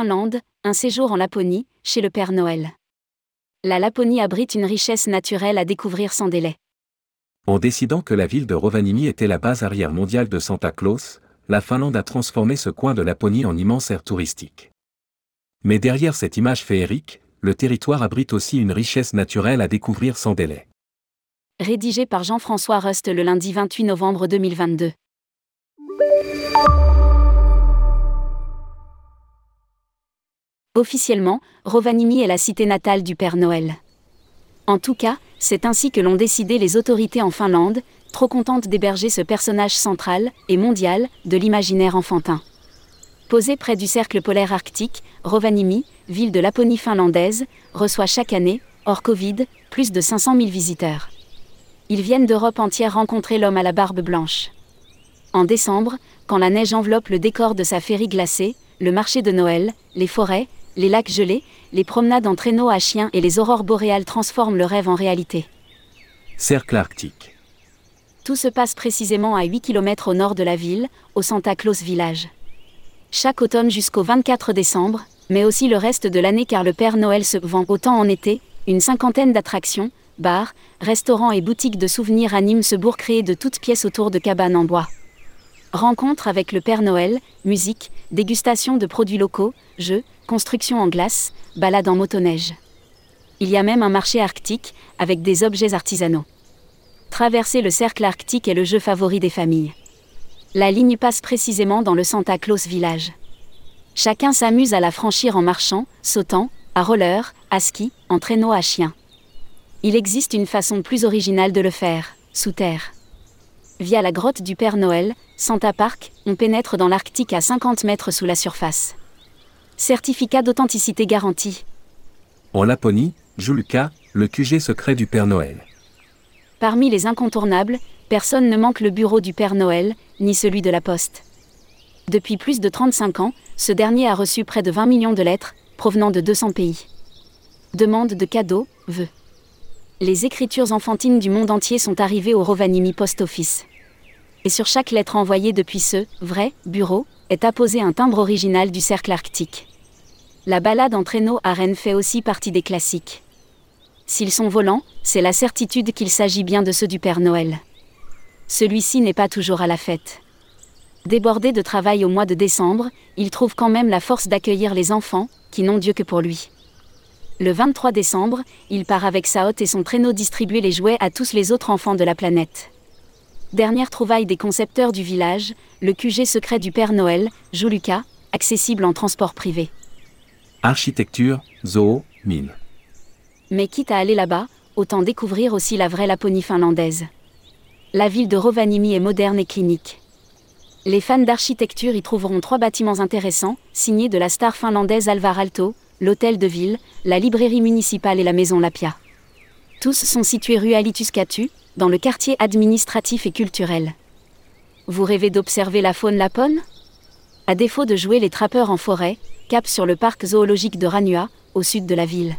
Finlande, un séjour en Laponie, chez le Père Noël. La Laponie abrite une richesse naturelle à découvrir sans délai. En décidant que la ville de Rovaniemi était la base arrière mondiale de Santa Claus, la Finlande a transformé ce coin de Laponie en immense aire touristique. Mais derrière cette image féerique, le territoire abrite aussi une richesse naturelle à découvrir sans délai. Rédigé par Jean-François Rust le lundi 28 novembre 2022. Officiellement, Rovaniemi est la cité natale du Père Noël. En tout cas, c'est ainsi que l'ont décidé les autorités en Finlande, trop contentes d'héberger ce personnage central et mondial de l'imaginaire enfantin. Posé près du cercle polaire arctique, Rovaniemi, ville de Laponie finlandaise, reçoit chaque année, hors Covid, plus de 500 000 visiteurs. Ils viennent d'Europe entière rencontrer l'homme à la barbe blanche. En décembre, quand la neige enveloppe le décor de sa féerie glacée, le marché de Noël, les forêts, les lacs gelés, les promenades en traîneau à chiens et les aurores boréales transforment le rêve en réalité. Cercle arctique. Tout se passe précisément à 8 km au nord de la ville, au Santa Claus Village. Chaque automne jusqu'au 24 décembre, mais aussi le reste de l'année car le Père Noël se vend autant en été, une cinquantaine d'attractions, bars, restaurants et boutiques de souvenirs animent ce bourg créé de toutes pièces autour de cabanes en bois. Rencontres avec le Père Noël, musique, dégustation de produits locaux, jeux, construction en glace, balade en motoneige. Il y a même un marché arctique, avec des objets artisanaux. Traverser le cercle arctique est le jeu favori des familles. La ligne passe précisément dans le Santa Claus village. Chacun s'amuse à la franchir en marchant, sautant, à roller, à ski, en traîneau à chien. Il existe une façon plus originale de le faire, sous terre. Via la grotte du Père Noël, Santa Park, on pénètre dans l'Arctique à 50 mètres sous la surface. Certificat d'authenticité garanti. En Laponie, Julka, le QG secret du Père Noël. Parmi les incontournables, personne ne manque le bureau du Père Noël, ni celui de la Poste. Depuis plus de 35 ans, ce dernier a reçu près de 20 millions de lettres, provenant de 200 pays. Demande de cadeaux, vœux. Les écritures enfantines du monde entier sont arrivées au Rovaniemi Post Office. Et sur chaque lettre envoyée depuis ce vrai bureau est apposé un timbre original du cercle arctique. La balade en traîneau à Rennes fait aussi partie des classiques. S'ils sont volants, c'est la certitude qu'il s'agit bien de ceux du Père Noël. Celui-ci n'est pas toujours à la fête. Débordé de travail au mois de décembre, il trouve quand même la force d'accueillir les enfants, qui n'ont Dieu que pour lui. Le 23 décembre, il part avec sa hotte et son traîneau distribuer les jouets à tous les autres enfants de la planète. Dernière trouvaille des concepteurs du village, le QG secret du Père Noël, Joluka, accessible en transport privé. Architecture, zoo, mine. Mais quitte à aller là-bas, autant découvrir aussi la vraie Laponie finlandaise. La ville de Rovaniemi est moderne et clinique. Les fans d'architecture y trouveront trois bâtiments intéressants, signés de la star finlandaise Alvar Aalto, l'hôtel de ville, la librairie municipale et la maison Lapia. Tous sont situés rue Alituskatu, dans le quartier administratif et culturel. Vous rêvez d'observer la faune lapone? À défaut de jouer les trappeurs en forêt, cap sur le parc zoologique de Ranua, au sud de la ville.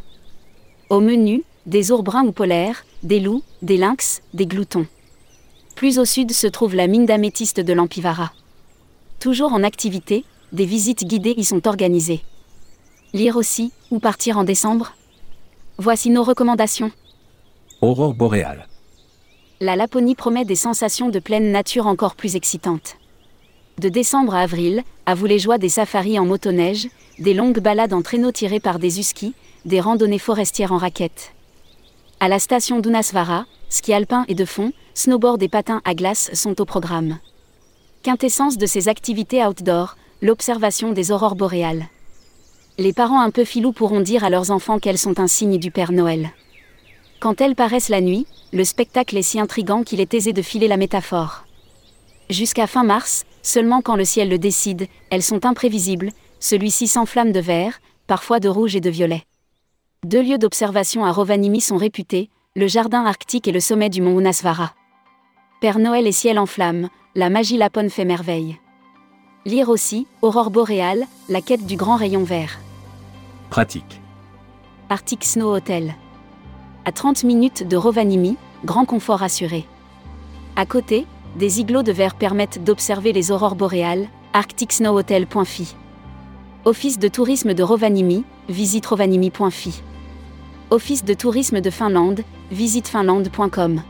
Au menu, des ours bruns ou polaires, des loups, des lynx, des gloutons. Plus au sud se trouve la mine d'améthyste de l'Ampivara. Toujours en activité, des visites guidées y sont organisées. Lire aussi, ou partir en décembre? Voici nos recommandations. Aurore boréale la Laponie promet des sensations de pleine nature encore plus excitantes. De décembre à avril, à vous les joies des safaris en motoneige, des longues balades en traîneau tirés par des huskies, des randonnées forestières en raquettes. À la station d'Unasvara, ski alpin et de fond, snowboard et patins à glace sont au programme. Quintessence de ces activités outdoor, l'observation des aurores boréales. Les parents un peu filous pourront dire à leurs enfants qu'elles sont un signe du Père Noël. Quand elles paraissent la nuit, le spectacle est si intrigant qu'il est aisé de filer la métaphore. Jusqu'à fin mars, seulement quand le ciel le décide, elles sont imprévisibles, celui-ci s'enflamme de vert, parfois de rouge et de violet. Deux lieux d'observation à Rovaniemi sont réputés, le jardin arctique et le sommet du mont Unasvara. Père Noël et ciel en flammes, la magie lapone fait merveille. Lire aussi, Aurore boréale, la quête du grand rayon vert. Pratique. Arctic Snow Hotel à 30 minutes de Rovaniemi, grand confort assuré. À côté, des igloos de verre permettent d'observer les aurores boréales, arcticsnowhotel.fi. Office de tourisme de Rovaniemi, visite rovaniemi.fi. Office de tourisme de Finlande, visite finlande.com.